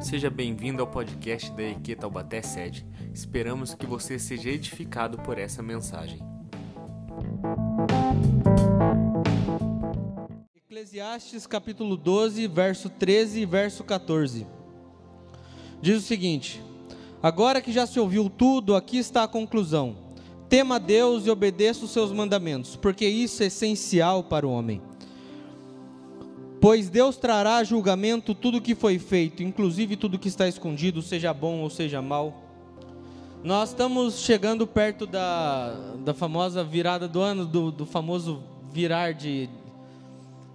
Seja bem-vindo ao podcast da EQ Taubaté Sede. Esperamos que você seja edificado por essa mensagem. Eclesiastes capítulo 12, verso 13 e verso 14. Diz o seguinte: Agora que já se ouviu tudo, aqui está a conclusão. Tema a Deus e obedeça os seus mandamentos, porque isso é essencial para o homem. Pois Deus trará a julgamento tudo o que foi feito, inclusive tudo que está escondido, seja bom ou seja mal. Nós estamos chegando perto da, da famosa virada do ano, do, do famoso virar de,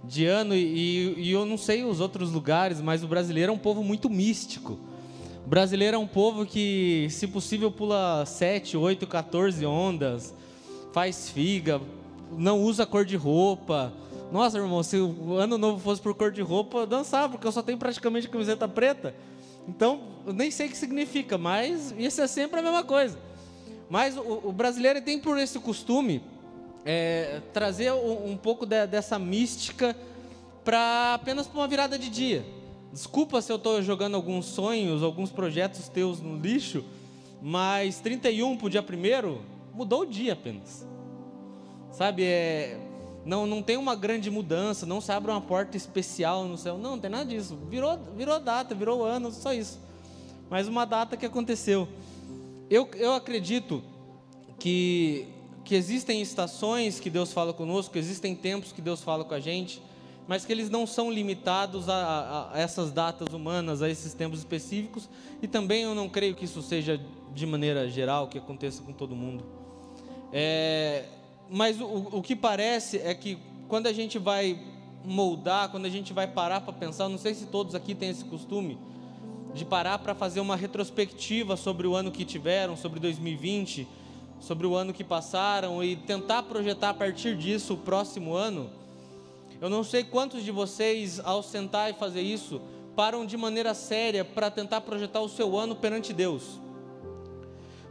de ano, e, e eu não sei os outros lugares, mas o brasileiro é um povo muito místico. O brasileiro é um povo que, se possível, pula 7, 8, 14 ondas, faz figa, não usa cor de roupa nossa, irmão, se o ano novo fosse por cor de roupa, eu dançava, porque eu só tenho praticamente camiseta preta. Então, eu nem sei o que significa, mas isso é sempre a mesma coisa. Mas o, o brasileiro tem por esse costume é, trazer um, um pouco de, dessa mística para apenas para uma virada de dia. Desculpa se eu estou jogando alguns sonhos, alguns projetos teus no lixo, mas 31 para o dia primeiro mudou o dia apenas. Sabe, é, não, não tem uma grande mudança, não se abre uma porta especial no céu. Não, não tem nada disso. Virou, virou data, virou ano, só isso. Mas uma data que aconteceu. Eu, eu acredito que, que existem estações que Deus fala conosco, existem tempos que Deus fala com a gente, mas que eles não são limitados a, a, essas datas humanas, a esses tempos específicos. E também eu não creio que isso seja de maneira geral, que aconteça com todo mundo. É, mas o, o que parece é que quando a gente vai moldar, quando a gente vai parar para pensar, não sei se todos aqui têm esse costume, de parar para fazer uma retrospectiva sobre o ano que tiveram, sobre 2020, sobre o ano que passaram e tentar projetar a partir disso o próximo ano. Eu não sei quantos de vocês, ao sentar e fazer isso, param de maneira séria para tentar projetar o seu ano perante Deus.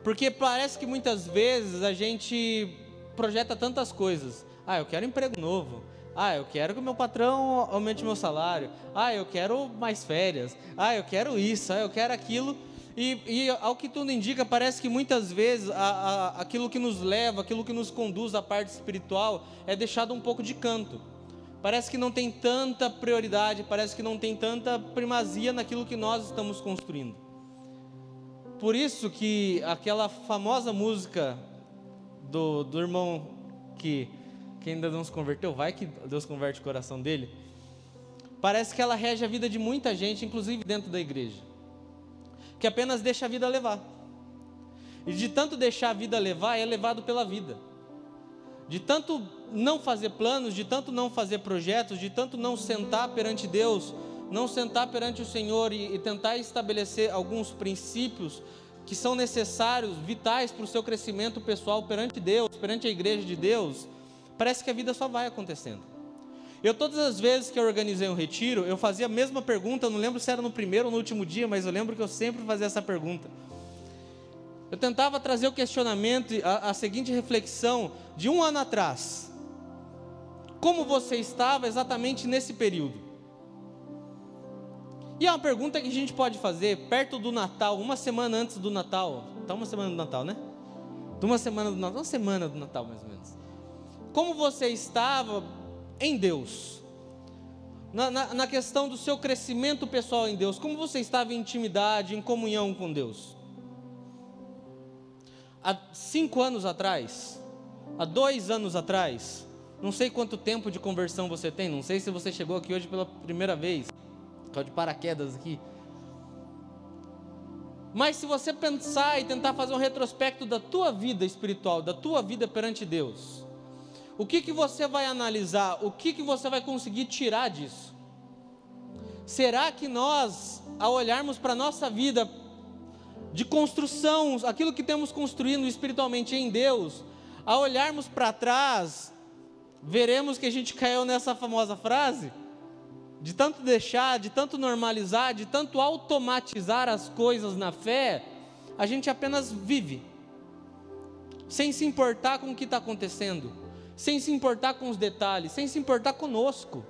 Porque parece que muitas vezes a gente projeta tantas coisas. Ah, eu quero emprego novo. Ah, eu quero que o meu patrão aumente meu salário. Ah, eu quero mais férias. Ah, eu quero isso. Ah, eu quero aquilo. E, e ao que tudo indica, parece que muitas vezes a, a, aquilo que nos leva, aquilo que nos conduz à parte espiritual é deixado um pouco de canto. Parece que não tem tanta prioridade, parece que não tem tanta primazia naquilo que nós estamos construindo. Por isso que aquela famosa música do, do irmão que, que ainda não se converteu, vai que Deus converte o coração dele. Parece que ela rege a vida de muita gente, inclusive dentro da igreja, que apenas deixa a vida levar. E de tanto deixar a vida levar, é levado pela vida. De tanto não fazer planos, de tanto não fazer projetos, de tanto não sentar perante Deus, não sentar perante o Senhor e, e tentar estabelecer alguns princípios que são necessários, vitais para o seu crescimento pessoal perante Deus, perante a igreja de Deus, parece que a vida só vai acontecendo. Eu, todas as vezes que eu organizei um retiro, eu fazia a mesma pergunta, eu não lembro se era no primeiro ou no último dia, mas eu lembro que eu sempre fazia essa pergunta. Eu tentava trazer o questionamento, a, a seguinte reflexão de um ano atrás. Como você estava exatamente nesse período? E é uma pergunta que a gente pode fazer perto do Natal, uma semana antes do Natal. Está uma semana do Natal, né? De uma semana do Natal, uma semana do Natal mais ou menos. Como você estava em Deus? Na, na, na questão do seu crescimento pessoal em Deus, como você estava em intimidade, em comunhão com Deus? Há cinco anos atrás, há dois anos atrás, não sei quanto tempo de conversão você tem, não sei se você chegou aqui hoje pela primeira vez Estou de paraquedas aqui. Mas se você pensar e tentar fazer um retrospecto da tua vida espiritual, da tua vida perante Deus, o que, que você vai analisar? O que, que você vai conseguir tirar disso? Será que nós, ao olharmos para a nossa vida de construção, aquilo que temos construído espiritualmente em Deus, ao olharmos para trás, veremos que a gente caiu nessa famosa frase? De tanto deixar, de tanto normalizar, de tanto automatizar as coisas na fé, a gente apenas vive, sem se importar com o que está acontecendo, sem se importar com os detalhes, sem se importar conosco,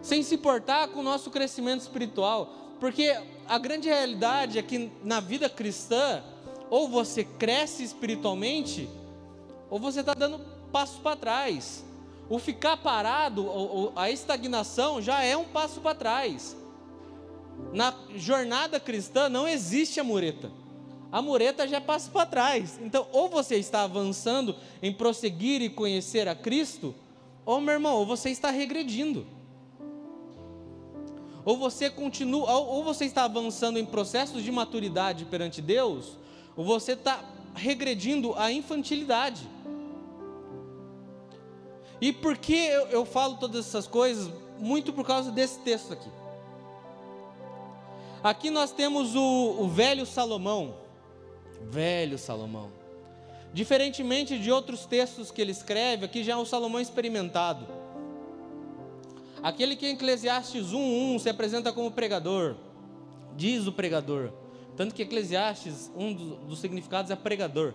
sem se importar com o nosso crescimento espiritual, porque a grande realidade é que na vida cristã, ou você cresce espiritualmente, ou você está dando passos para trás. O ficar parado, a estagnação já é um passo para trás. Na jornada cristã não existe a mureta. A mureta já é passo para trás. Então, ou você está avançando em prosseguir e conhecer a Cristo, ou meu irmão, ou você está regredindo. Ou você continua, ou você está avançando em processos de maturidade perante Deus, ou você está regredindo à infantilidade. E por que eu, eu falo todas essas coisas? Muito por causa desse texto aqui. Aqui nós temos o, o velho Salomão. Velho Salomão. Diferentemente de outros textos que ele escreve, aqui já é um Salomão experimentado. Aquele que em Eclesiastes 1:1 se apresenta como pregador, diz o pregador. Tanto que Eclesiastes, um dos significados é pregador.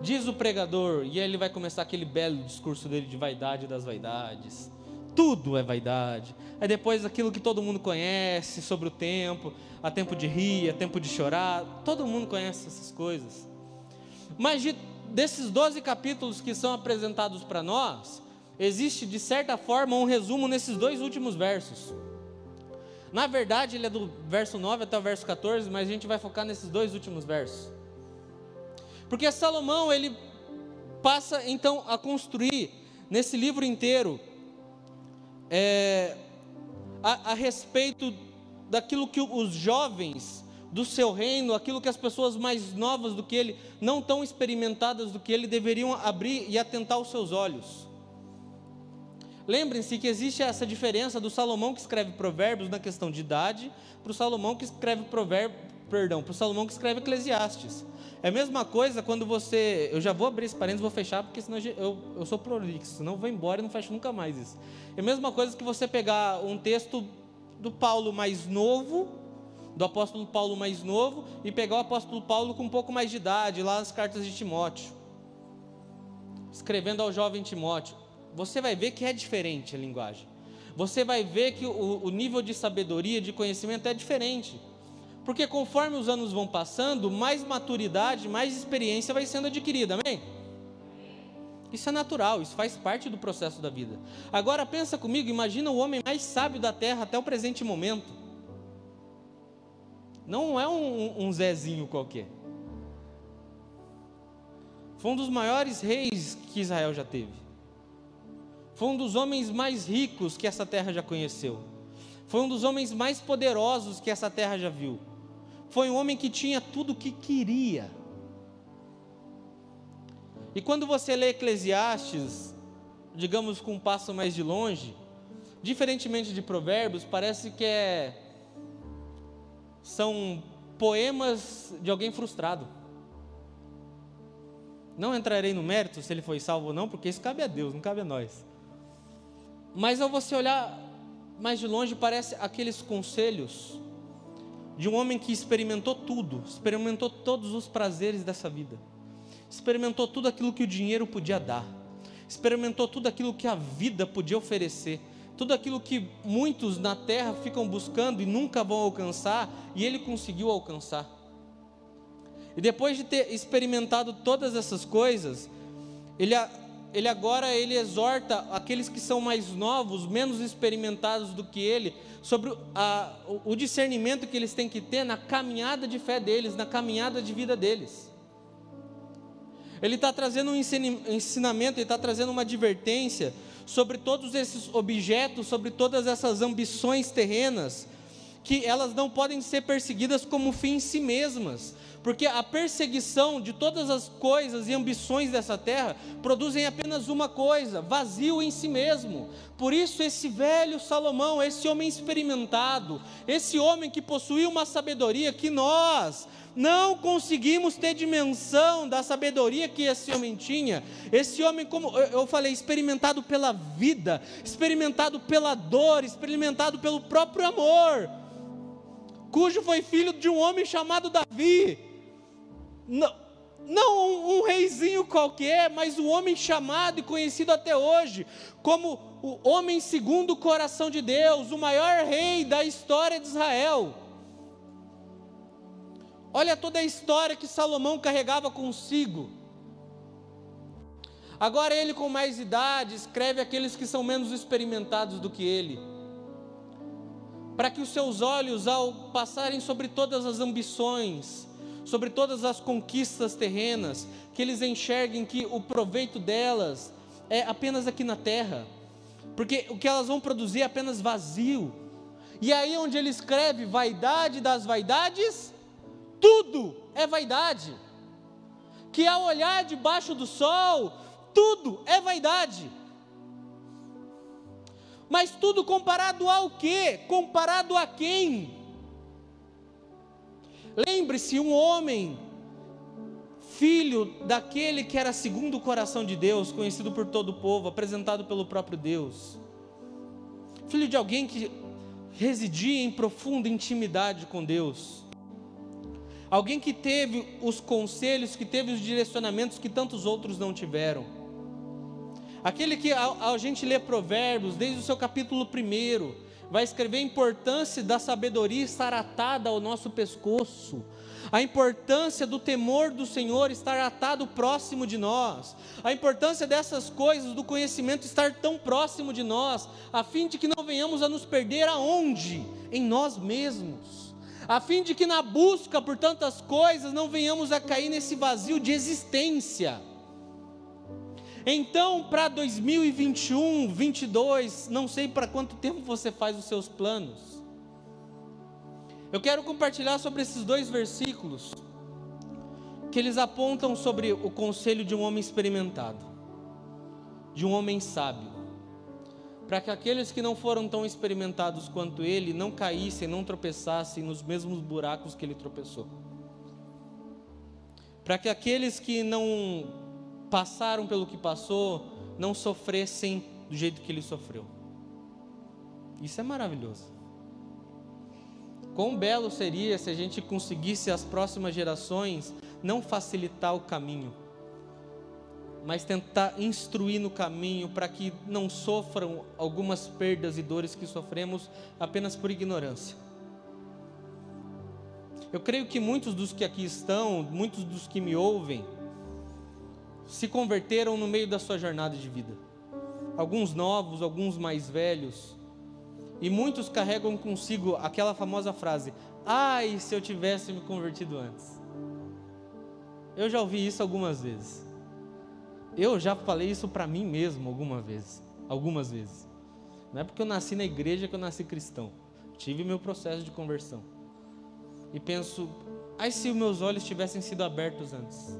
Diz o pregador, e aí ele vai começar aquele belo discurso dele de vaidade das vaidades. Tudo é vaidade. Aí depois aquilo que todo mundo conhece sobre o tempo, há tempo de rir, há tempo de chorar, todo mundo conhece essas coisas. Mas de, desses 12 capítulos que são apresentados para nós, existe de certa forma um resumo nesses dois últimos versos. Na verdade, ele é do verso 9 até o verso 14, mas a gente vai focar nesses dois últimos versos. Porque Salomão, ele passa então a construir nesse livro inteiro é, a, a respeito daquilo que os jovens do seu reino, aquilo que as pessoas mais novas do que ele, não tão experimentadas do que ele, deveriam abrir e atentar os seus olhos. Lembrem-se que existe essa diferença do Salomão que escreve provérbios na questão de idade, para o Salomão que escreve provérbio, perdão, para o Salomão que escreve Eclesiastes. É a mesma coisa quando você. Eu já vou abrir esse parênteses, vou fechar, porque senão eu, eu sou prolixo, senão eu vou embora e não fecho nunca mais isso. É a mesma coisa que você pegar um texto do Paulo mais novo, do apóstolo Paulo mais novo, e pegar o apóstolo Paulo com um pouco mais de idade, lá nas cartas de Timóteo, escrevendo ao jovem Timóteo. Você vai ver que é diferente a linguagem. Você vai ver que o, o nível de sabedoria, de conhecimento é diferente. Porque conforme os anos vão passando, mais maturidade, mais experiência vai sendo adquirida, amém? Isso é natural, isso faz parte do processo da vida. Agora pensa comigo, imagina o homem mais sábio da terra até o presente momento. Não é um, um Zezinho qualquer. Foi um dos maiores reis que Israel já teve. Foi um dos homens mais ricos que essa terra já conheceu. Foi um dos homens mais poderosos que essa terra já viu. Foi um homem que tinha tudo o que queria. E quando você lê Eclesiastes, digamos com um passo mais de longe, diferentemente de Provérbios, parece que é são poemas de alguém frustrado. Não entrarei no mérito se ele foi salvo ou não, porque isso cabe a Deus, não cabe a nós. Mas ao você olhar mais de longe, parece aqueles conselhos de um homem que experimentou tudo, experimentou todos os prazeres dessa vida, experimentou tudo aquilo que o dinheiro podia dar, experimentou tudo aquilo que a vida podia oferecer, tudo aquilo que muitos na terra ficam buscando e nunca vão alcançar, e ele conseguiu alcançar. E depois de ter experimentado todas essas coisas, ele ele agora ele exorta aqueles que são mais novos, menos experimentados do que ele, sobre a, o discernimento que eles têm que ter na caminhada de fé deles, na caminhada de vida deles. Ele está trazendo um ensinamento, ele está trazendo uma advertência sobre todos esses objetos, sobre todas essas ambições terrenas, que elas não podem ser perseguidas como fim em si mesmas, porque a perseguição de todas as coisas e ambições dessa terra produzem apenas uma coisa: vazio em si mesmo. Por isso, esse velho Salomão, esse homem experimentado, esse homem que possuía uma sabedoria que nós não conseguimos ter dimensão da sabedoria que esse homem tinha. Esse homem, como eu falei, experimentado pela vida, experimentado pela dor, experimentado pelo próprio amor, cujo foi filho de um homem chamado Davi não, não um, um reizinho qualquer, mas o homem chamado e conhecido até hoje como o homem segundo o coração de Deus, o maior rei da história de Israel. Olha toda a história que Salomão carregava consigo. Agora ele, com mais idade, escreve aqueles que são menos experimentados do que ele, para que os seus olhos, ao passarem sobre todas as ambições, sobre todas as conquistas terrenas, que eles enxerguem que o proveito delas é apenas aqui na terra, porque o que elas vão produzir é apenas vazio. E aí, onde ele escreve vaidade das vaidades, tudo é vaidade. Que ao olhar debaixo do sol, tudo é vaidade. Mas tudo comparado ao quê? Comparado a quem? Lembre-se, um homem, filho daquele que era segundo o coração de Deus, conhecido por todo o povo, apresentado pelo próprio Deus. Filho de alguém que residia em profunda intimidade com Deus. Alguém que teve os conselhos, que teve os direcionamentos que tantos outros não tiveram Aquele que a, a gente lê Provérbios, desde o seu capítulo 1, vai escrever a importância da sabedoria estar atada ao nosso pescoço, a importância do temor do Senhor estar atado próximo de nós, a importância dessas coisas, do conhecimento estar tão próximo de nós, a fim de que não venhamos a nos perder aonde? Em nós mesmos. A fim de que na busca por tantas coisas não venhamos a cair nesse vazio de existência então, para 2021, 22, não sei para quanto tempo você faz os seus planos. Eu quero compartilhar sobre esses dois versículos que eles apontam sobre o conselho de um homem experimentado, de um homem sábio, para que aqueles que não foram tão experimentados quanto ele não caíssem, não tropeçassem nos mesmos buracos que ele tropeçou. Para que aqueles que não passaram pelo que passou não sofressem do jeito que ele sofreu. Isso é maravilhoso. Quão belo seria se a gente conseguisse as próximas gerações não facilitar o caminho, mas tentar instruir no caminho para que não sofram algumas perdas e dores que sofremos apenas por ignorância. Eu creio que muitos dos que aqui estão, muitos dos que me ouvem, se converteram no meio da sua jornada de vida. Alguns novos, alguns mais velhos. E muitos carregam consigo aquela famosa frase: Ai, se eu tivesse me convertido antes. Eu já ouvi isso algumas vezes. Eu já falei isso para mim mesmo alguma vez, algumas vezes. Não é porque eu nasci na igreja que eu nasci cristão. Tive meu processo de conversão. E penso, ai se meus olhos tivessem sido abertos antes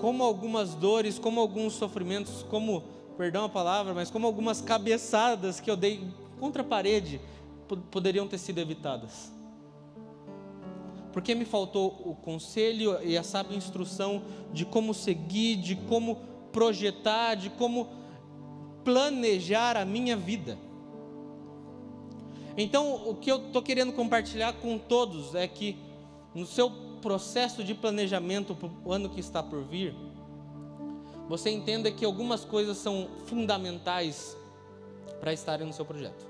como algumas dores, como alguns sofrimentos, como, perdão a palavra, mas como algumas cabeçadas que eu dei contra a parede poderiam ter sido evitadas. Porque me faltou o conselho e a sábia instrução de como seguir, de como projetar, de como planejar a minha vida. Então, o que eu estou querendo compartilhar com todos é que no seu processo de planejamento para o ano que está por vir, você entenda que algumas coisas são fundamentais para estarem no seu projeto.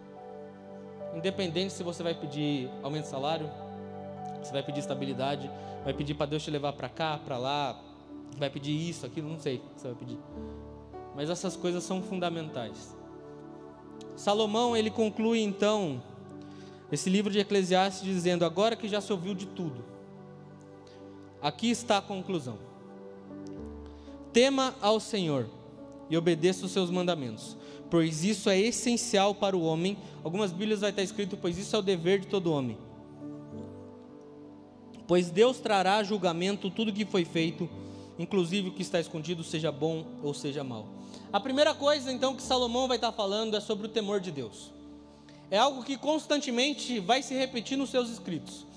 Independente se você vai pedir aumento de salário, se vai pedir estabilidade, vai pedir para Deus te levar para cá, para lá, vai pedir isso, aquilo, não sei o que você vai pedir. Mas essas coisas são fundamentais. Salomão, ele conclui então esse livro de Eclesiastes dizendo: Agora que já se ouviu de tudo, Aqui está a conclusão. Tema ao Senhor e obedeça os seus mandamentos, pois isso é essencial para o homem. Algumas Bíblias vai estar escrito, pois isso é o dever de todo homem. Pois Deus trará julgamento tudo que foi feito, inclusive o que está escondido, seja bom ou seja mal. A primeira coisa então que Salomão vai estar falando é sobre o temor de Deus. É algo que constantemente vai se repetir nos seus escritos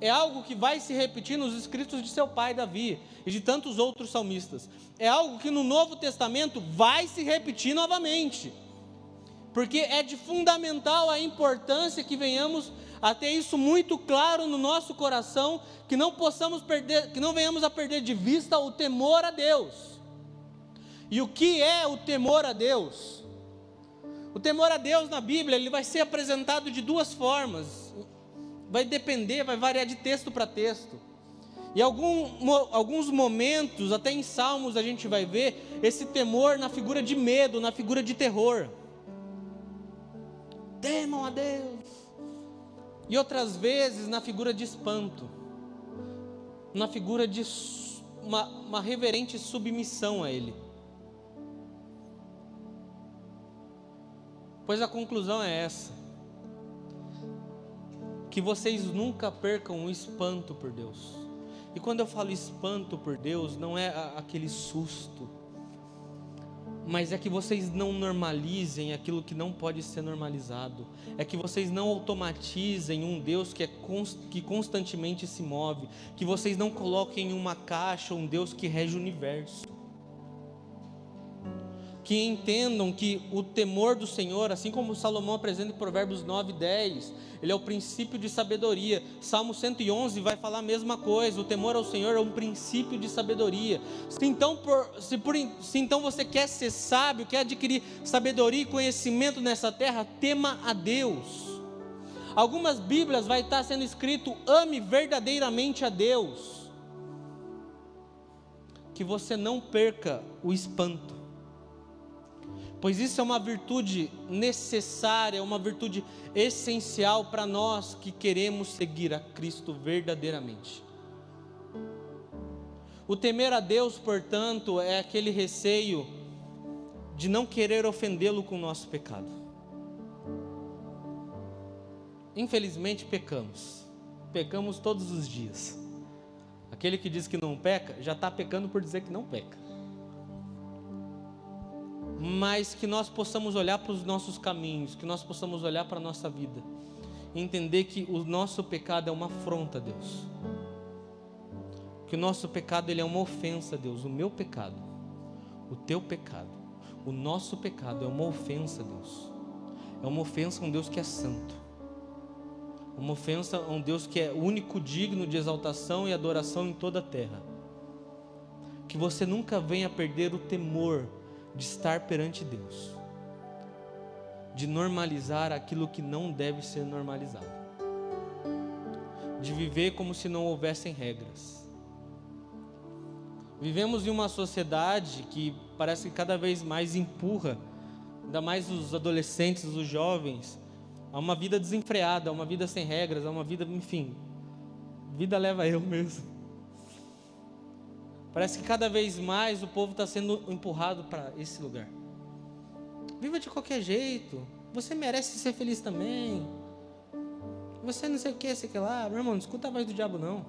é algo que vai se repetir nos escritos de seu pai Davi e de tantos outros salmistas. É algo que no Novo Testamento vai se repetir novamente. Porque é de fundamental a importância que venhamos a ter isso muito claro no nosso coração, que não possamos perder, que não venhamos a perder de vista o temor a Deus. E o que é o temor a Deus? O temor a Deus na Bíblia, ele vai ser apresentado de duas formas vai depender, vai variar de texto para texto. E algum, alguns momentos, até em Salmos, a gente vai ver esse temor na figura de medo, na figura de terror. Temam a Deus. E outras vezes na figura de espanto, na figura de uma, uma reverente submissão a Ele. Pois a conclusão é essa: que vocês nunca percam o espanto por Deus. E quando eu falo espanto por Deus, não é aquele susto, mas é que vocês não normalizem aquilo que não pode ser normalizado, é que vocês não automatizem um Deus que, é const, que constantemente se move, que vocês não coloquem em uma caixa um Deus que rege o universo que entendam que o temor do Senhor, assim como Salomão apresenta em Provérbios 9 e 10, ele é o princípio de sabedoria. Salmo 111 vai falar a mesma coisa. O temor ao Senhor é um princípio de sabedoria. Se então, por, se, por, se então você quer ser sábio, quer adquirir sabedoria e conhecimento nessa terra, tema a Deus. Algumas Bíblias vai estar sendo escrito: ame verdadeiramente a Deus. Que você não perca o espanto pois isso é uma virtude necessária, é uma virtude essencial para nós que queremos seguir a Cristo verdadeiramente. O temer a Deus, portanto, é aquele receio de não querer ofendê-lo com o nosso pecado. Infelizmente pecamos, pecamos todos os dias. Aquele que diz que não peca, já está pecando por dizer que não peca mas que nós possamos olhar para os nossos caminhos, que nós possamos olhar para a nossa vida, e entender que o nosso pecado é uma afronta a Deus, que o nosso pecado ele é uma ofensa a Deus, o meu pecado, o teu pecado, o nosso pecado é uma ofensa a Deus, é uma ofensa a um Deus que é santo, uma ofensa a um Deus que é único, digno de exaltação e adoração em toda a terra. Que você nunca venha perder o temor de estar perante Deus, de normalizar aquilo que não deve ser normalizado, de viver como se não houvessem regras. Vivemos em uma sociedade que parece que cada vez mais empurra, ainda mais os adolescentes, os jovens, a uma vida desenfreada, a uma vida sem regras, a uma vida, enfim, vida leva eu mesmo. Parece que cada vez mais o povo está sendo empurrado para esse lugar. Viva de qualquer jeito. Você merece ser feliz também. Você não sei o que, sei que lá. Meu irmão, não escuta a voz do diabo, não.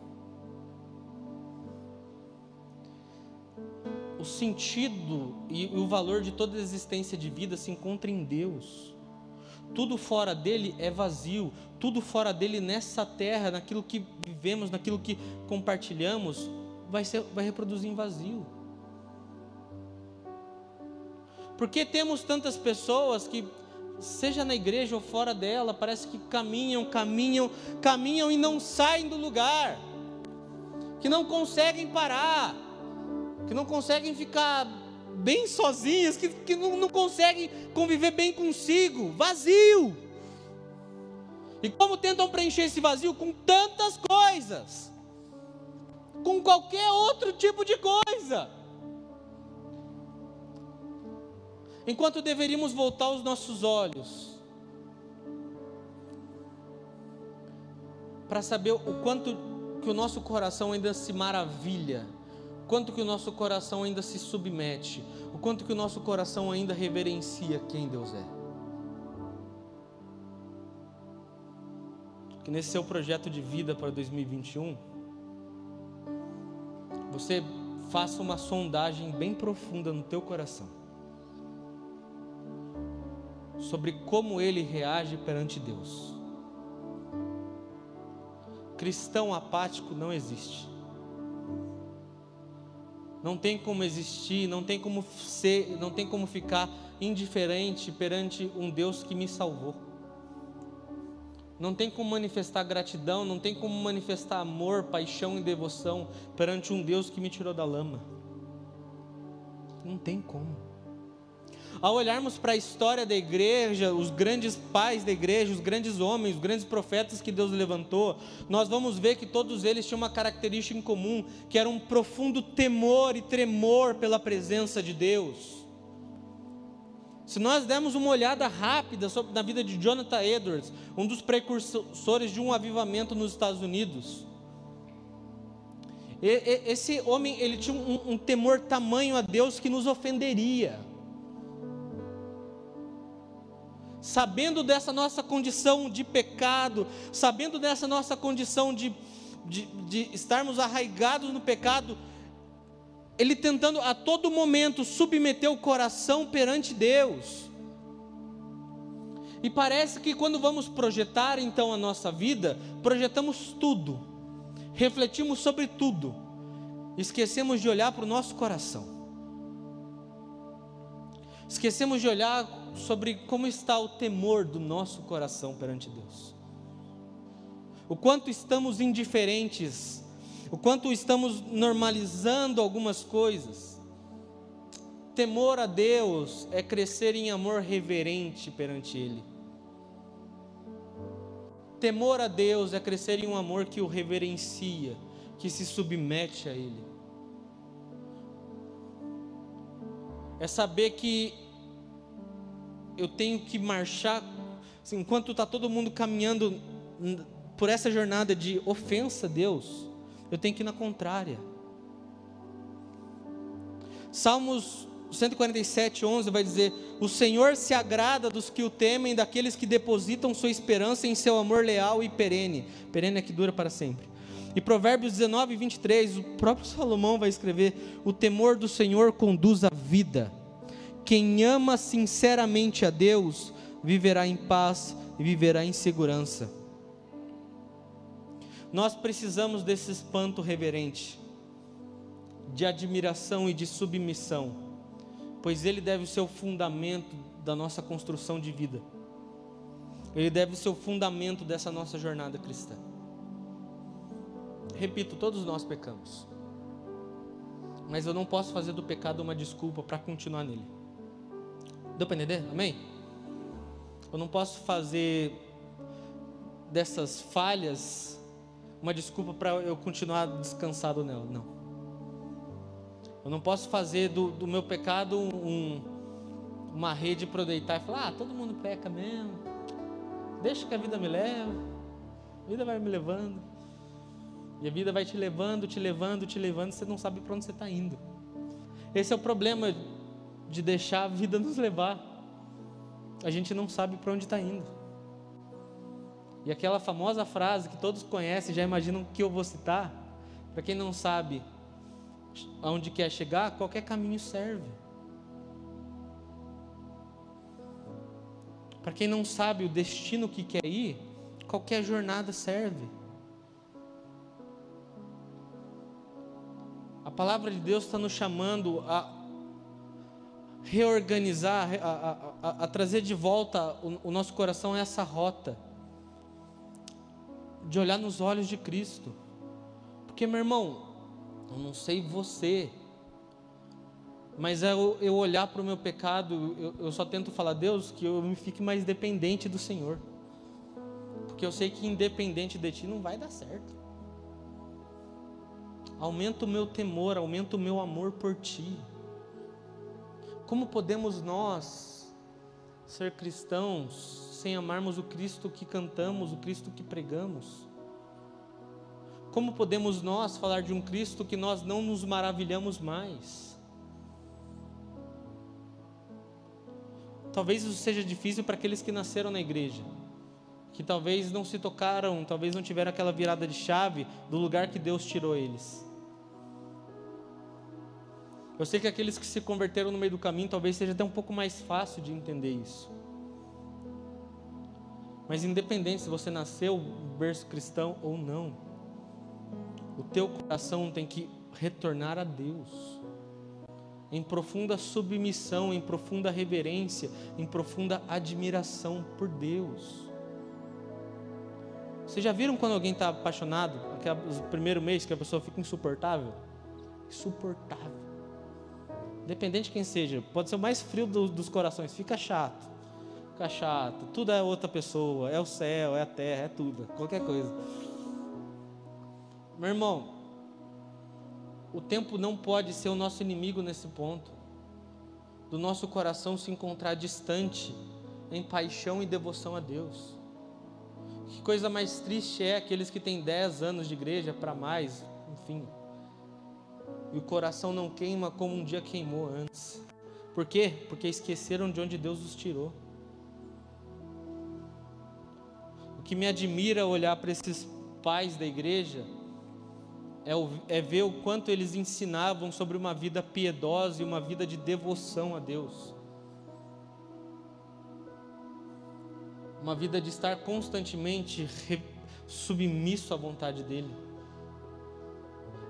O sentido e o valor de toda existência de vida se encontra em Deus. Tudo fora dele é vazio. Tudo fora dele nessa terra, naquilo que vivemos, naquilo que compartilhamos, vai, ser, vai reproduzir em vazio. Porque temos tantas pessoas que, seja na igreja ou fora dela, parece que caminham, caminham, caminham e não saem do lugar, que não conseguem parar, que não conseguem ficar bem sozinhas, que, que não, não conseguem conviver bem consigo, vazio. E como tentam preencher esse vazio? Com tantas coisas com qualquer outro tipo de coisa. Enquanto deveríamos voltar os nossos olhos para saber o quanto que o nosso coração ainda se maravilha, o quanto que o nosso coração ainda se submete, o quanto que o nosso coração ainda reverencia quem Deus é. Que nesse seu projeto de vida para 2021, você faça uma sondagem bem profunda no teu coração sobre como ele reage perante Deus. Cristão apático não existe. Não tem como existir, não tem como ser, não tem como ficar indiferente perante um Deus que me salvou não tem como manifestar gratidão, não tem como manifestar amor, paixão e devoção perante um Deus que me tirou da lama. Não tem como. Ao olharmos para a história da igreja, os grandes pais da igreja, os grandes homens, os grandes profetas que Deus levantou, nós vamos ver que todos eles tinham uma característica em comum, que era um profundo temor e tremor pela presença de Deus. Se nós dermos uma olhada rápida sobre, na vida de Jonathan Edwards, um dos precursores de um avivamento nos Estados Unidos, esse homem ele tinha um, um temor tamanho a Deus que nos ofenderia. Sabendo dessa nossa condição de pecado, sabendo dessa nossa condição de, de, de estarmos arraigados no pecado, ele tentando a todo momento submeter o coração perante Deus. E parece que quando vamos projetar então a nossa vida, projetamos tudo refletimos sobre tudo, esquecemos de olhar para o nosso coração. Esquecemos de olhar sobre como está o temor do nosso coração perante Deus. O quanto estamos indiferentes, o quanto estamos normalizando algumas coisas. Temor a Deus é crescer em amor reverente perante Ele. Temor a Deus é crescer em um amor que o reverencia, que se submete a Ele. É saber que eu tenho que marchar, assim, enquanto está todo mundo caminhando por essa jornada de ofensa a Deus, eu tenho que ir na contrária. Salmos 147, 11 vai dizer: O Senhor se agrada dos que o temem, daqueles que depositam sua esperança em seu amor leal e perene. Perene é que dura para sempre. E Provérbios 19, 23, o próprio Salomão vai escrever: O temor do Senhor conduz à vida. Quem ama sinceramente a Deus viverá em paz e viverá em segurança. Nós precisamos desse espanto reverente, de admiração e de submissão pois ele deve ser o fundamento da nossa construção de vida. Ele deve ser o fundamento dessa nossa jornada cristã. Repito, todos nós pecamos. Mas eu não posso fazer do pecado uma desculpa para continuar nele. Deu para entender? Amém? Eu não posso fazer dessas falhas uma desculpa para eu continuar descansado nela. Não. Eu não posso fazer do, do meu pecado um, uma rede para eu deitar e falar: ah, todo mundo peca mesmo. Deixa que a vida me leve. A vida vai me levando. E a vida vai te levando, te levando, te levando, você não sabe para onde você está indo. Esse é o problema de deixar a vida nos levar. A gente não sabe para onde está indo. E aquela famosa frase que todos conhecem, já imaginam que eu vou citar, para quem não sabe, aonde quer chegar, qualquer caminho serve. Para quem não sabe o destino que quer ir, qualquer jornada serve. A palavra de Deus está nos chamando a reorganizar, a, a, a, a trazer de volta o, o nosso coração essa rota, de olhar nos olhos de Cristo. Porque, meu irmão, eu não sei você, mas é eu, eu olhar para o meu pecado, eu, eu só tento falar, Deus, que eu me fique mais dependente do Senhor, porque eu sei que independente de Ti não vai dar certo. Aumenta o meu temor, aumenta o meu amor por Ti. Como podemos nós ser cristãos sem amarmos o Cristo que cantamos, o Cristo que pregamos? Como podemos nós falar de um Cristo que nós não nos maravilhamos mais? Talvez isso seja difícil para aqueles que nasceram na igreja, que talvez não se tocaram, talvez não tiveram aquela virada de chave do lugar que Deus tirou eles. Eu sei que aqueles que se converteram no meio do caminho talvez seja até um pouco mais fácil de entender isso. Mas independente se você nasceu berço cristão ou não, o teu coração tem que retornar a Deus. Em profunda submissão, em profunda reverência, em profunda admiração por Deus. Vocês já viram quando alguém está apaixonado? Aquele primeiro mês que a pessoa fica insuportável? Insuportável. Independente de quem seja, pode ser o mais frio do, dos corações, fica chato. Chato. Tudo é outra pessoa, é o céu, é a terra, é tudo, qualquer coisa. Meu irmão, o tempo não pode ser o nosso inimigo nesse ponto. Do nosso coração se encontrar distante em paixão e devoção a Deus. Que coisa mais triste é aqueles que têm 10 anos de igreja para mais, enfim. E o coração não queima como um dia queimou antes. Por quê? Porque esqueceram de onde Deus os tirou. Que me admira olhar para esses pais da igreja é, é, ver o quanto eles ensinavam sobre uma vida piedosa e uma vida de devoção a Deus. Uma vida de estar constantemente submisso à vontade dEle.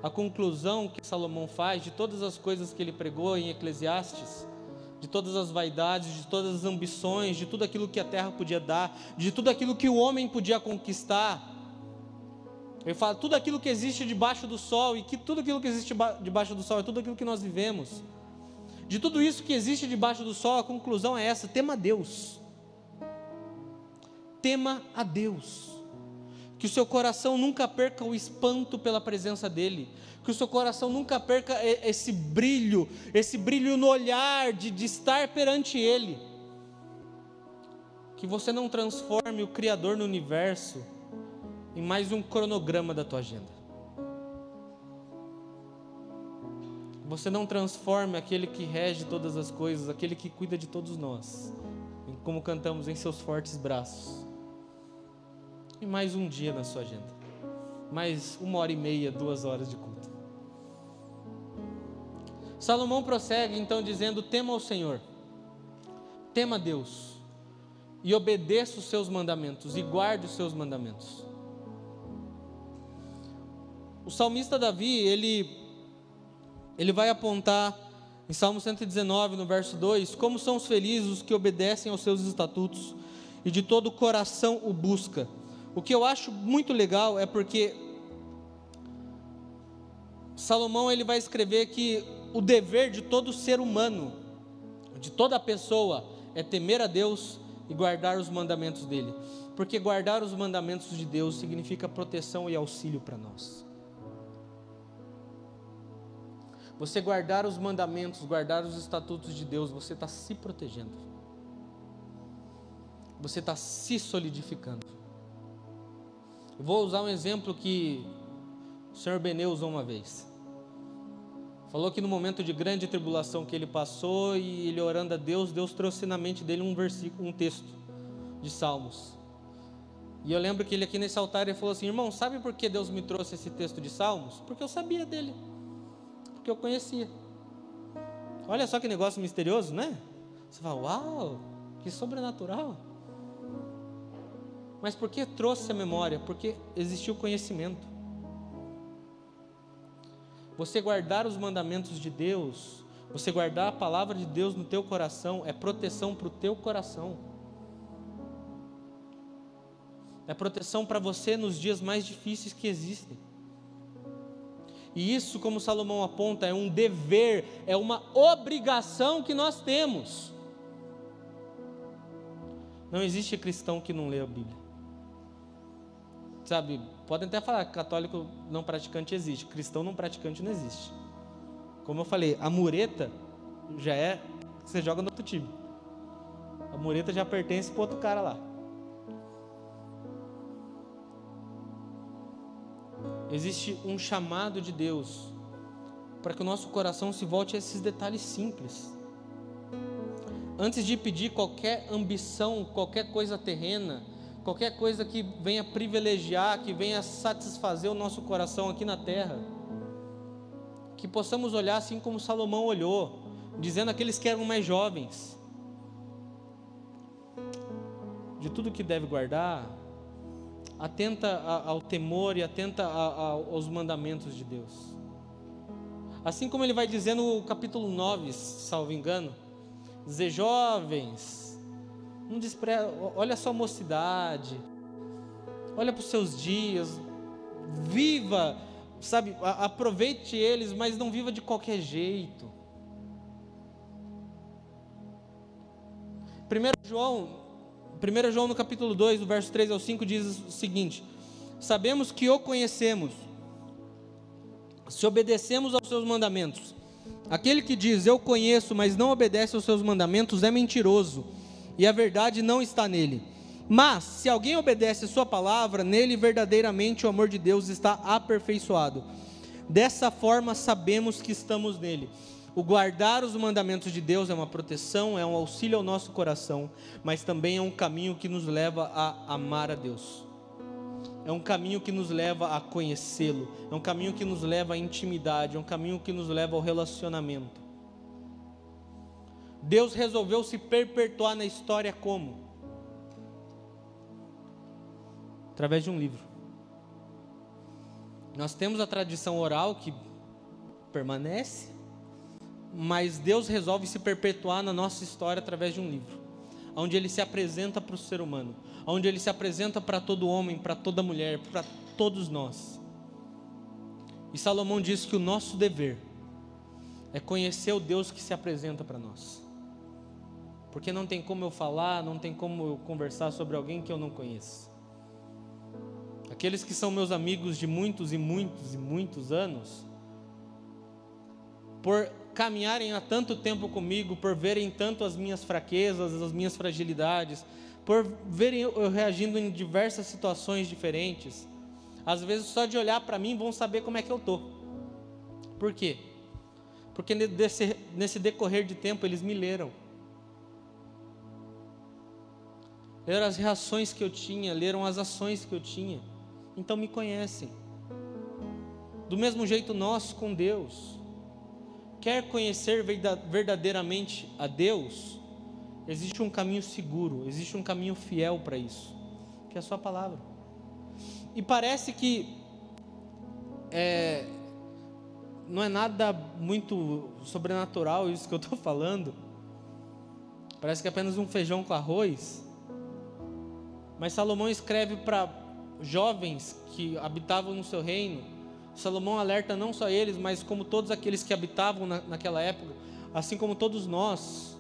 A conclusão que Salomão faz de todas as coisas que ele pregou em Eclesiastes, de todas as vaidades, de todas as ambições, de tudo aquilo que a terra podia dar, de tudo aquilo que o homem podia conquistar, ele fala tudo aquilo que existe debaixo do sol e que tudo aquilo que existe debaixo do sol é tudo aquilo que nós vivemos. De tudo isso que existe debaixo do sol, a conclusão é essa: tema a Deus. Tema a Deus. Que o seu coração nunca perca o espanto pela presença dEle. Que o seu coração nunca perca esse brilho, esse brilho no olhar de, de estar perante Ele. Que você não transforme o Criador no universo em mais um cronograma da tua agenda. Você não transforme aquele que rege todas as coisas, aquele que cuida de todos nós, como cantamos em seus fortes braços. E mais um dia na sua agenda. Mais uma hora e meia, duas horas de culto. Salomão prossegue então dizendo: tema ao Senhor, tema Deus, e obedeça os seus mandamentos, e guarde os seus mandamentos. O salmista Davi, ele, ele vai apontar em Salmo 119, no verso 2, como são os felizes os que obedecem aos seus estatutos e de todo o coração o busca. O que eu acho muito legal é porque Salomão ele vai escrever que o dever de todo ser humano, de toda pessoa, é temer a Deus e guardar os mandamentos dele. Porque guardar os mandamentos de Deus significa proteção e auxílio para nós. Você guardar os mandamentos, guardar os estatutos de Deus, você está se protegendo. Você está se solidificando. Eu vou usar um exemplo que o Senhor Benê usou uma vez. Falou que no momento de grande tribulação que ele passou e ele orando a Deus, Deus trouxe na mente dele um versículo, um texto de Salmos. E eu lembro que ele aqui nesse altar ele falou assim: "Irmão, sabe por que Deus me trouxe esse texto de Salmos? Porque eu sabia dele porque eu conhecia. Olha só que negócio misterioso, né? Você fala, uau, que sobrenatural. Mas por que trouxe a memória? Porque existiu conhecimento. Você guardar os mandamentos de Deus, você guardar a palavra de Deus no teu coração, é proteção para o teu coração. É proteção para você nos dias mais difíceis que existem. E isso, como Salomão aponta, é um dever, é uma obrigação que nós temos. Não existe cristão que não lê a Bíblia. Sabe, podem até falar que católico não praticante existe, cristão não praticante não existe. Como eu falei, a mureta já é, você joga no outro time. A mureta já pertence para outro cara lá. existe um chamado de Deus para que o nosso coração se volte a esses detalhes simples. Antes de pedir qualquer ambição, qualquer coisa terrena, qualquer coisa que venha privilegiar, que venha satisfazer o nosso coração aqui na terra, que possamos olhar assim como Salomão olhou, dizendo aqueles que eram mais jovens, de tudo que deve guardar, atenta ao temor e atenta aos mandamentos de Deus. Assim como ele vai dizer no capítulo 9, salvo engano, dizer jovens, não despreza, olha a sua mocidade, olha para os seus dias, viva, sabe, aproveite eles, mas não viva de qualquer jeito. 1 João, 1 João no capítulo 2, do verso 3 ao 5 diz o seguinte: Sabemos que o conhecemos se obedecemos aos seus mandamentos. Aquele que diz eu conheço, mas não obedece aos seus mandamentos é mentiroso e a verdade não está nele. Mas, se alguém obedece a sua palavra, nele verdadeiramente o amor de Deus está aperfeiçoado. Dessa forma sabemos que estamos nele. O guardar os mandamentos de Deus é uma proteção, é um auxílio ao nosso coração, mas também é um caminho que nos leva a amar a Deus. É um caminho que nos leva a conhecê-lo, é um caminho que nos leva à intimidade, é um caminho que nos leva ao relacionamento. Deus resolveu se perpetuar na história como? Através de um livro. Nós temos a tradição oral que permanece, mas Deus resolve se perpetuar na nossa história através de um livro, onde ele se apresenta para o ser humano, onde ele se apresenta para todo homem, para toda mulher, para todos nós. E Salomão diz que o nosso dever é conhecer o Deus que se apresenta para nós. Porque não tem como eu falar, não tem como eu conversar sobre alguém que eu não conheço. Aqueles que são meus amigos de muitos e muitos e muitos anos, por caminharem há tanto tempo comigo, por verem tanto as minhas fraquezas, as minhas fragilidades, por verem eu reagindo em diversas situações diferentes, às vezes só de olhar para mim vão saber como é que eu tô. Por quê? Porque nesse, nesse decorrer de tempo eles me leram. Leram as reações que eu tinha, leram as ações que eu tinha então me conhecem. Do mesmo jeito, nós com Deus. Quer conhecer verdadeiramente a Deus? Existe um caminho seguro, existe um caminho fiel para isso, que é a Sua palavra. E parece que é, não é nada muito sobrenatural isso que eu estou falando. Parece que é apenas um feijão com arroz. Mas Salomão escreve para jovens que habitavam no seu reino, Salomão alerta não só eles, mas como todos aqueles que habitavam na, naquela época, assim como todos nós,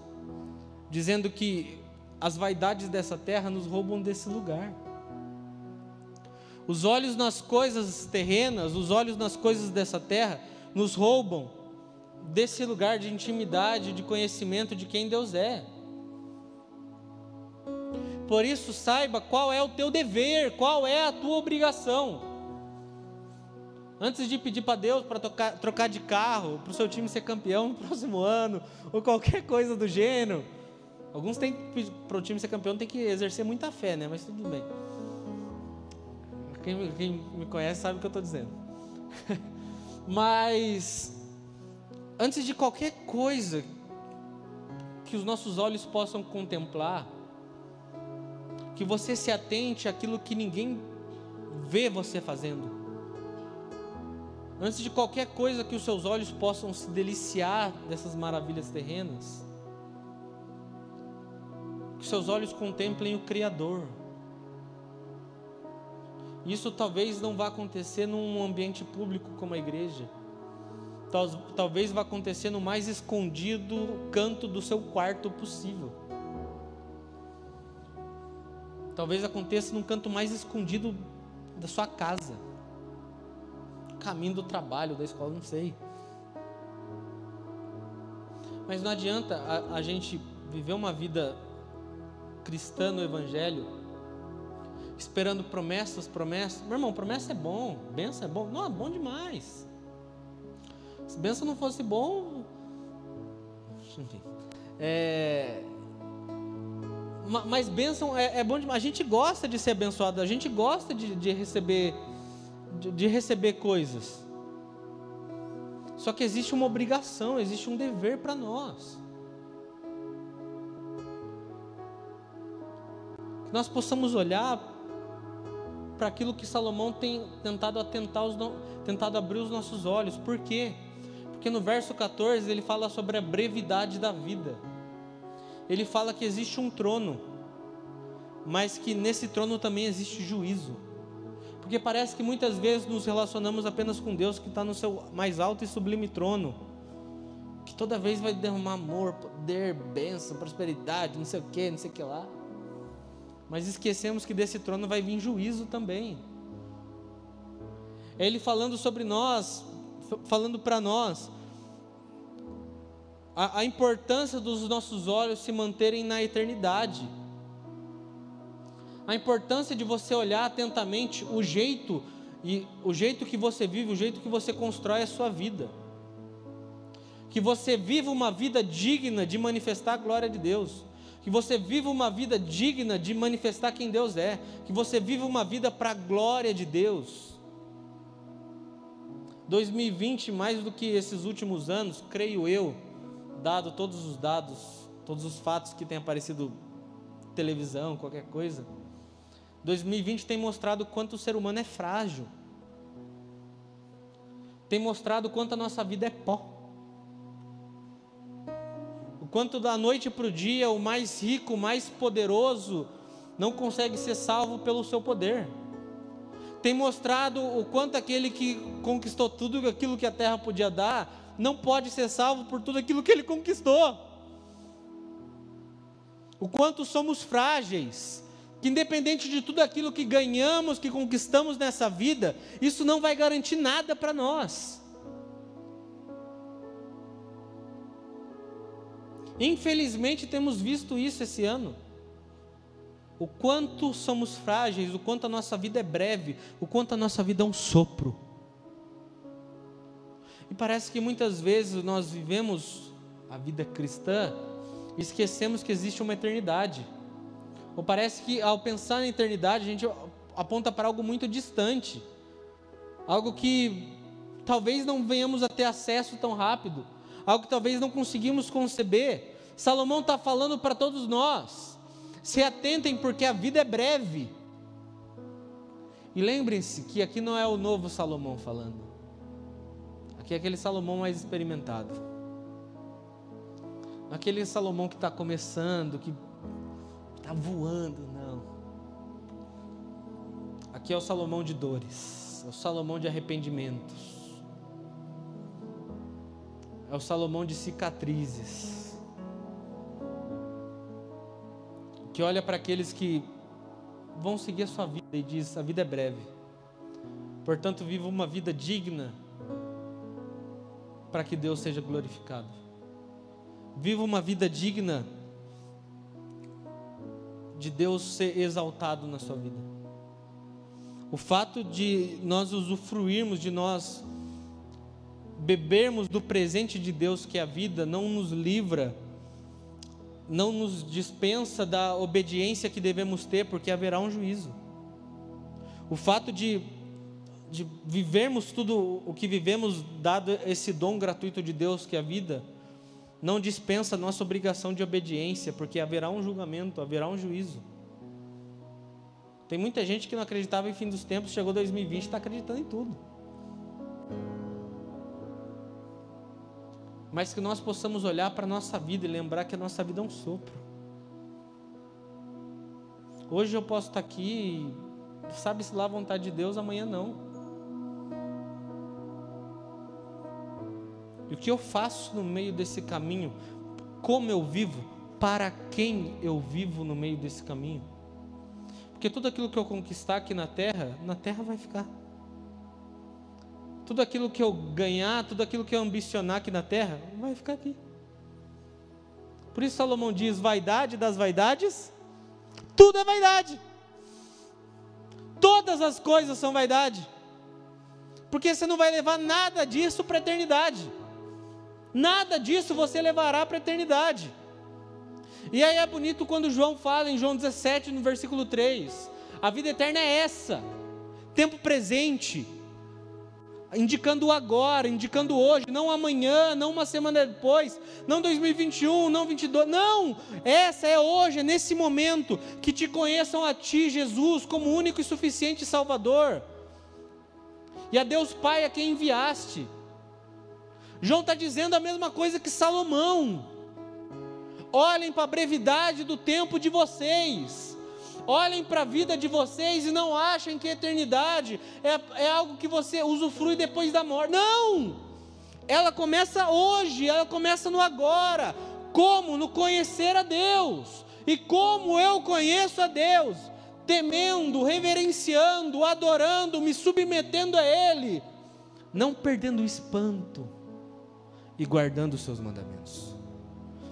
dizendo que as vaidades dessa terra nos roubam desse lugar. Os olhos nas coisas terrenas, os olhos nas coisas dessa terra, nos roubam desse lugar de intimidade, de conhecimento de quem Deus é. Por isso, saiba qual é o teu dever, qual é a tua obrigação. Antes de pedir para Deus para trocar de carro, para o seu time ser campeão no próximo ano, ou qualquer coisa do gênero. Alguns têm para o time ser campeão tem que exercer muita fé, né? Mas tudo bem. Quem, quem me conhece sabe o que eu estou dizendo. Mas antes de qualquer coisa que os nossos olhos possam contemplar, que você se atente àquilo que ninguém vê você fazendo. Antes de qualquer coisa que os seus olhos possam se deliciar dessas maravilhas terrenas, que seus olhos contemplem o Criador. Isso talvez não vá acontecer num ambiente público como a igreja. Talvez vá acontecer no mais escondido canto do seu quarto possível. Talvez aconteça num canto mais escondido da sua casa. Caminho do trabalho, da escola, não sei. Mas não adianta a, a gente viver uma vida cristã no Evangelho, esperando promessas, promessas. Meu irmão, promessa é bom, benção é bom. Não, é bom demais. Se benção não fosse bom. Enfim. É, mas bênção é, é bom demais. A gente gosta de ser abençoado, a gente gosta de, de receber, de, de receber coisas. Só que existe uma obrigação, existe um dever para nós. Que nós possamos olhar para aquilo que Salomão tem tentado atentar os, tentado abrir os nossos olhos. Por quê? Porque no verso 14 ele fala sobre a brevidade da vida ele fala que existe um trono, mas que nesse trono também existe juízo. Porque parece que muitas vezes nos relacionamos apenas com Deus que está no seu mais alto e sublime trono, que Toda vez vai derramar amor, poder, bênção, prosperidade, não sei o que, não sei o que lá. Mas esquecemos que desse trono vai vir juízo também. É Ele falando sobre nós, falando para nós, a, a importância dos nossos olhos se manterem na eternidade. A importância de você olhar atentamente o jeito e o jeito que você vive, o jeito que você constrói a sua vida. Que você viva uma vida digna de manifestar a glória de Deus. Que você viva uma vida digna de manifestar quem Deus é. Que você viva uma vida para a glória de Deus. 2020, mais do que esses últimos anos, creio eu, dado todos os dados, todos os fatos que têm aparecido televisão, qualquer coisa, 2020 tem mostrado quanto o ser humano é frágil. Tem mostrado quanto a nossa vida é pó. O quanto da noite para o dia o mais rico, o mais poderoso, não consegue ser salvo pelo seu poder. Tem mostrado o quanto aquele que conquistou tudo aquilo que a terra podia dar, não pode ser salvo por tudo aquilo que ele conquistou. O quanto somos frágeis, que independente de tudo aquilo que ganhamos, que conquistamos nessa vida, isso não vai garantir nada para nós. Infelizmente temos visto isso esse ano. O quanto somos frágeis, o quanto a nossa vida é breve, o quanto a nossa vida é um sopro. E parece que muitas vezes nós vivemos a vida cristã e esquecemos que existe uma eternidade. Ou parece que ao pensar na eternidade, a gente aponta para algo muito distante, algo que talvez não venhamos a ter acesso tão rápido, algo que talvez não conseguimos conceber. Salomão está falando para todos nós: se atentem, porque a vida é breve. E lembrem-se que aqui não é o novo Salomão falando, aqui é aquele Salomão mais experimentado, aquele Salomão que está começando, que está voando, não. Aqui é o Salomão de dores, é o Salomão de arrependimentos, é o Salomão de cicatrizes, que olha para aqueles que vão seguir a sua vida e diz: a vida é breve, portanto, viva uma vida digna para que Deus seja glorificado. Viva uma vida digna de Deus ser exaltado na sua vida. O fato de nós usufruirmos, de nós bebermos do presente de Deus que é a vida, não nos livra, não nos dispensa da obediência que devemos ter, porque haverá um juízo. O fato de, de vivermos tudo o que vivemos, dado esse dom gratuito de Deus que é a vida, não dispensa nossa obrigação de obediência, porque haverá um julgamento, haverá um juízo. Tem muita gente que não acreditava em fim dos tempos, chegou 2020 e está acreditando em tudo. Mas que nós possamos olhar para a nossa vida e lembrar que a nossa vida é um sopro. Hoje eu posso estar aqui, sabe-se lá a vontade de Deus, amanhã não. E o que eu faço no meio desse caminho, como eu vivo, para quem eu vivo no meio desse caminho. Porque tudo aquilo que eu conquistar aqui na terra, na terra vai ficar. Tudo aquilo que eu ganhar, tudo aquilo que eu ambicionar aqui na terra, vai ficar aqui. Por isso Salomão diz: vaidade das vaidades, tudo é vaidade. Todas as coisas são vaidade. Porque você não vai levar nada disso para a eternidade. Nada disso você levará para a eternidade. E aí é bonito quando João fala em João 17, no versículo 3: a vida eterna é essa, tempo presente, indicando o agora, indicando hoje, não amanhã, não uma semana depois, não 2021, não 22, não, essa é hoje, é nesse momento, que te conheçam a Ti, Jesus, como único e suficiente Salvador, e a Deus Pai a quem enviaste. João está dizendo a mesma coisa que Salomão. Olhem para a brevidade do tempo de vocês. Olhem para a vida de vocês e não achem que a eternidade é, é algo que você usufrui depois da morte. Não! ela começa hoje, ela começa no agora. Como? No conhecer a Deus. E como eu conheço a Deus? Temendo, reverenciando, adorando, me submetendo a Ele, não perdendo o espanto e guardando os seus mandamentos.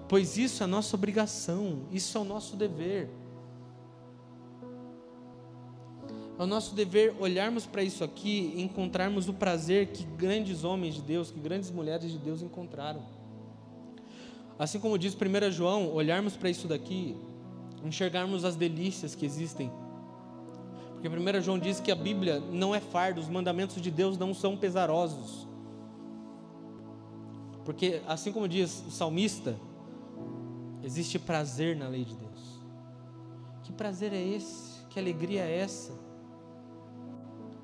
Pois isso é a nossa obrigação, isso é o nosso dever. É o nosso dever olharmos para isso aqui e encontrarmos o prazer que grandes homens de Deus, que grandes mulheres de Deus encontraram. Assim como diz 1 João, olharmos para isso daqui, enxergarmos as delícias que existem. Porque 1 João diz que a Bíblia não é fardo, os mandamentos de Deus não são pesarosos. Porque, assim como diz o salmista, existe prazer na lei de Deus. Que prazer é esse? Que alegria é essa?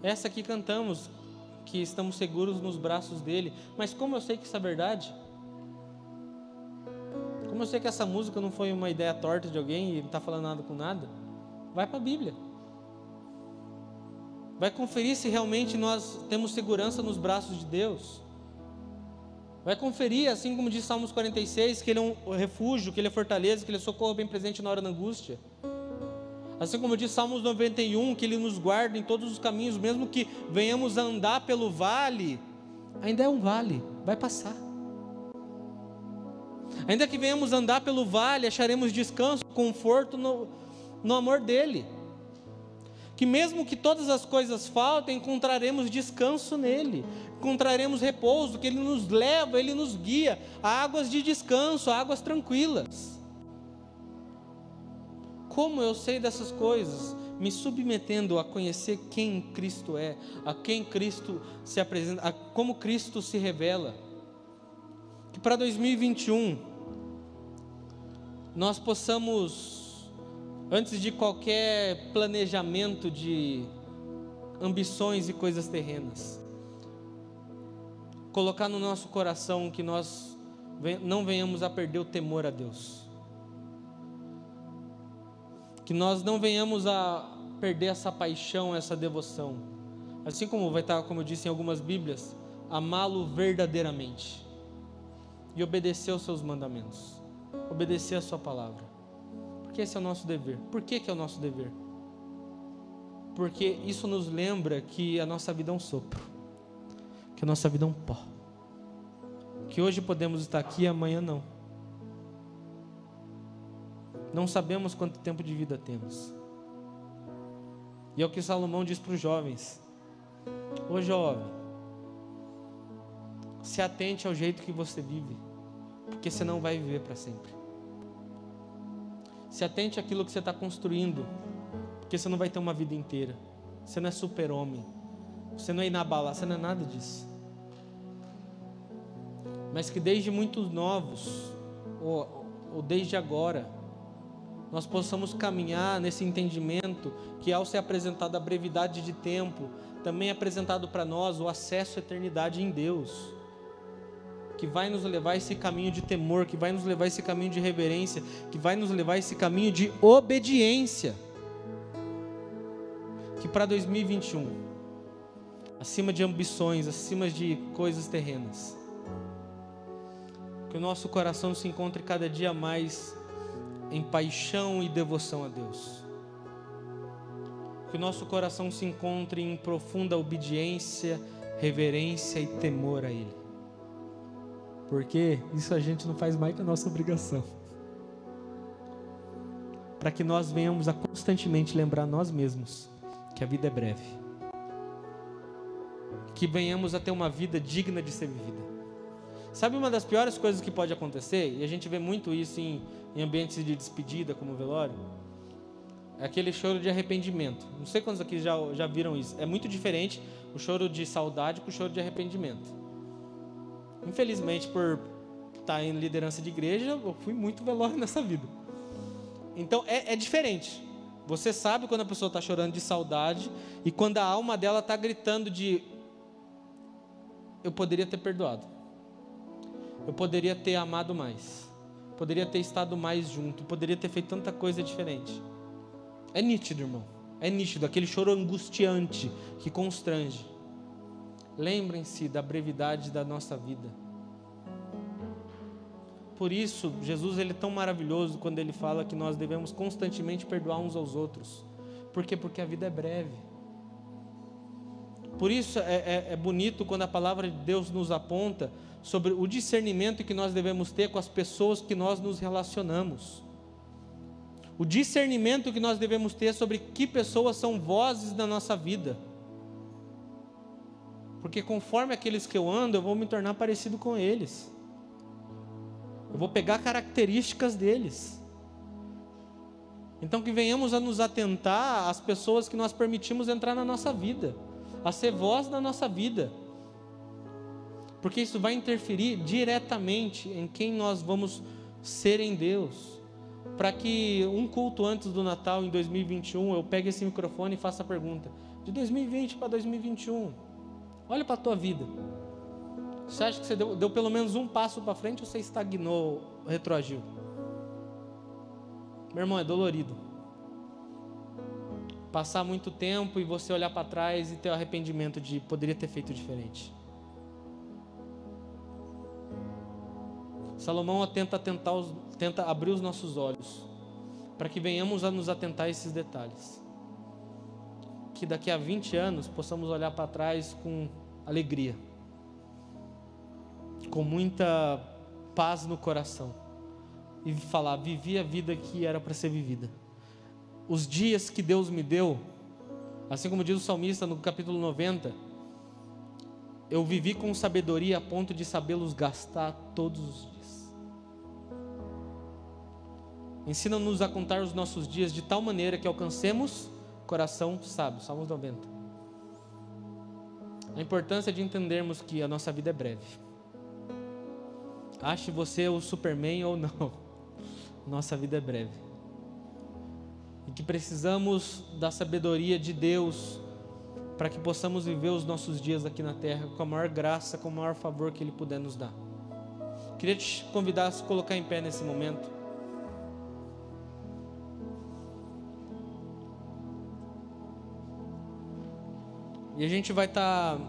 Essa que cantamos, que estamos seguros nos braços dele. Mas como eu sei que isso é verdade? Como eu sei que essa música não foi uma ideia torta de alguém e não está falando nada com nada? Vai para a Bíblia. Vai conferir se realmente nós temos segurança nos braços de Deus. Vai conferir, assim como diz Salmos 46, que Ele é um refúgio, que Ele é fortaleza, que Ele é socorro bem presente na hora da angústia. Assim como diz Salmos 91, que Ele nos guarda em todos os caminhos, mesmo que venhamos a andar pelo vale, ainda é um vale, vai passar. Ainda que venhamos andar pelo vale, acharemos descanso, conforto no, no amor dEle. Que mesmo que todas as coisas faltem, encontraremos descanso nele, encontraremos repouso, que Ele nos leva, Ele nos guia a águas de descanso, a águas tranquilas. Como eu sei dessas coisas? Me submetendo a conhecer quem Cristo é, a quem Cristo se apresenta, a como Cristo se revela. Que para 2021 nós possamos, antes de qualquer planejamento de ambições e coisas terrenas, colocar no nosso coração que nós não venhamos a perder o temor a Deus que nós não venhamos a perder essa paixão, essa devoção. Assim como vai estar, como eu disse em algumas Bíblias, amá-lo verdadeiramente e obedecer aos seus mandamentos, obedecer a sua palavra. Porque esse é o nosso dever. Por que, que é o nosso dever? Porque isso nos lembra que a nossa vida é um sopro, que a nossa vida é um pó, que hoje podemos estar aqui e amanhã não não sabemos quanto tempo de vida temos. E é o que Salomão diz para os jovens: Ô jovem, se atente ao jeito que você vive, porque você não vai viver para sempre. Se atente àquilo que você está construindo, porque você não vai ter uma vida inteira. Você não é super-homem, você não é inabalável, você não é nada disso. Mas que desde muito novos, ou, ou desde agora, nós possamos caminhar nesse entendimento que, ao ser apresentado a brevidade de tempo, também é apresentado para nós o acesso à eternidade em Deus, que vai nos levar a esse caminho de temor, que vai nos levar a esse caminho de reverência, que vai nos levar a esse caminho de obediência. Que para 2021, acima de ambições, acima de coisas terrenas, que o nosso coração se encontre cada dia mais em paixão e devoção a Deus. Que o nosso coração se encontre em profunda obediência, reverência e temor a Ele. Porque isso a gente não faz mais que a nossa obrigação. Para que nós venhamos a constantemente lembrar nós mesmos que a vida é breve. Que venhamos a ter uma vida digna de ser vivida. Sabe uma das piores coisas que pode acontecer? E a gente vê muito isso em em ambientes de despedida, como o velório, é aquele choro de arrependimento. Não sei quantos aqui já, já viram isso. É muito diferente o choro de saudade com o choro de arrependimento. Infelizmente, por estar em liderança de igreja, eu fui muito velório nessa vida. Então, é, é diferente. Você sabe quando a pessoa está chorando de saudade e quando a alma dela está gritando de eu poderia ter perdoado. Eu poderia ter amado mais poderia ter estado mais junto, poderia ter feito tanta coisa diferente. É nítido, irmão. É nítido, aquele choro angustiante que constrange. Lembrem-se da brevidade da nossa vida. Por isso, Jesus ele é tão maravilhoso quando ele fala que nós devemos constantemente perdoar uns aos outros. Por quê? Porque a vida é breve. Por isso é, é, é bonito quando a palavra de Deus nos aponta sobre o discernimento que nós devemos ter com as pessoas que nós nos relacionamos. O discernimento que nós devemos ter sobre que pessoas são vozes na nossa vida. Porque conforme aqueles que eu ando, eu vou me tornar parecido com eles. Eu vou pegar características deles. Então que venhamos a nos atentar às pessoas que nós permitimos entrar na nossa vida, a ser voz na nossa vida. Porque isso vai interferir diretamente em quem nós vamos ser em Deus. Para que um culto antes do Natal em 2021 eu pegue esse microfone e faça a pergunta: de 2020 para 2021, olha para a tua vida. Você acha que você deu, deu pelo menos um passo para frente ou você estagnou, retroagiu? Meu irmão, é dolorido. Passar muito tempo e você olhar para trás e ter o arrependimento de poderia ter feito diferente. Salomão tenta, tentar os, tenta abrir os nossos olhos para que venhamos a nos atentar a esses detalhes. Que daqui a 20 anos possamos olhar para trás com alegria com muita paz no coração e falar: vivi a vida que era para ser vivida. Os dias que Deus me deu, assim como diz o salmista no capítulo 90, eu vivi com sabedoria a ponto de sabê-los gastar todos os dias. Ensina-nos a contar os nossos dias de tal maneira que alcancemos coração sábio. Salmos 90. A importância de entendermos que a nossa vida é breve. Ache você o Superman ou não. Nossa vida é breve. E que precisamos da sabedoria de Deus para que possamos viver os nossos dias aqui na terra com a maior graça, com o maior favor que Ele puder nos dar. Queria te convidar a se colocar em pé nesse momento. E a gente vai estar tá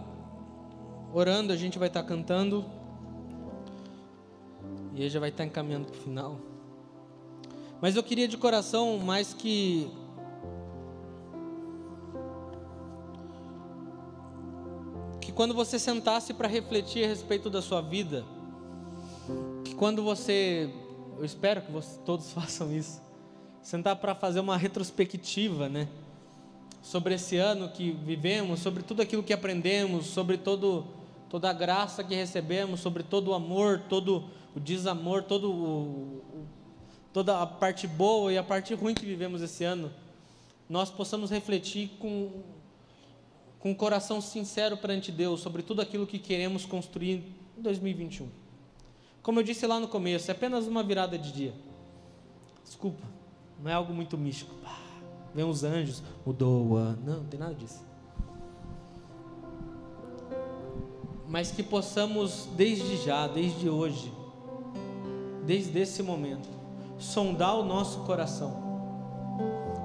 orando, a gente vai estar tá cantando. E aí já vai estar encaminhando para o final. Mas eu queria de coração mais que que quando você sentasse para refletir a respeito da sua vida, que quando você, eu espero que você, todos façam isso, sentar para fazer uma retrospectiva, né? Sobre esse ano que vivemos, sobre tudo aquilo que aprendemos, sobre todo, toda a graça que recebemos, sobre todo o amor, todo o desamor, todo o, toda a parte boa e a parte ruim que vivemos esse ano, nós possamos refletir com, com um coração sincero perante Deus sobre tudo aquilo que queremos construir em 2021. Como eu disse lá no começo, é apenas uma virada de dia. Desculpa, não é algo muito místico. Vem os anjos, mudou o ano. Não, não tem nada disso. Mas que possamos, desde já, desde hoje, desde esse momento, sondar o nosso coração,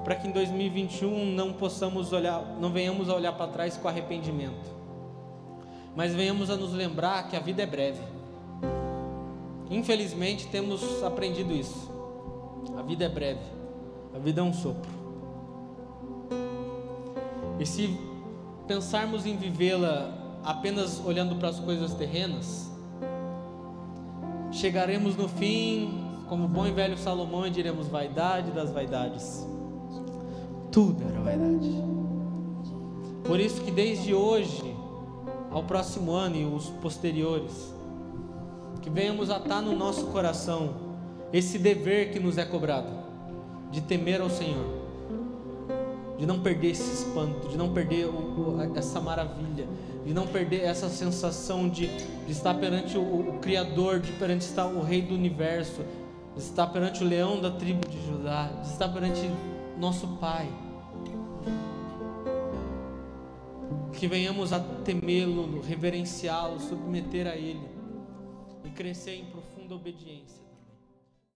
para que em 2021 não possamos olhar, não venhamos a olhar para trás com arrependimento, mas venhamos a nos lembrar que a vida é breve. Infelizmente temos aprendido isso. A vida é breve, a vida é um sopro. E se pensarmos em vivê-la apenas olhando para as coisas terrenas, chegaremos no fim, como bom e velho Salomão, e diremos: vaidade das vaidades. Tudo era vaidade. Por isso que desde hoje ao próximo ano e os posteriores, que venhamos a estar no nosso coração esse dever que nos é cobrado, de temer ao Senhor de não perder esse espanto, de não perder o, essa maravilha, de não perder essa sensação de, de estar perante o, o, Criador, de perante estar o Rei do Universo, de estar perante o leão da tribo de Judá, de estar perante nosso Pai. Que venhamos a temê-lo, reverenciá-lo, submeter a Ele e crescer em profunda obediência.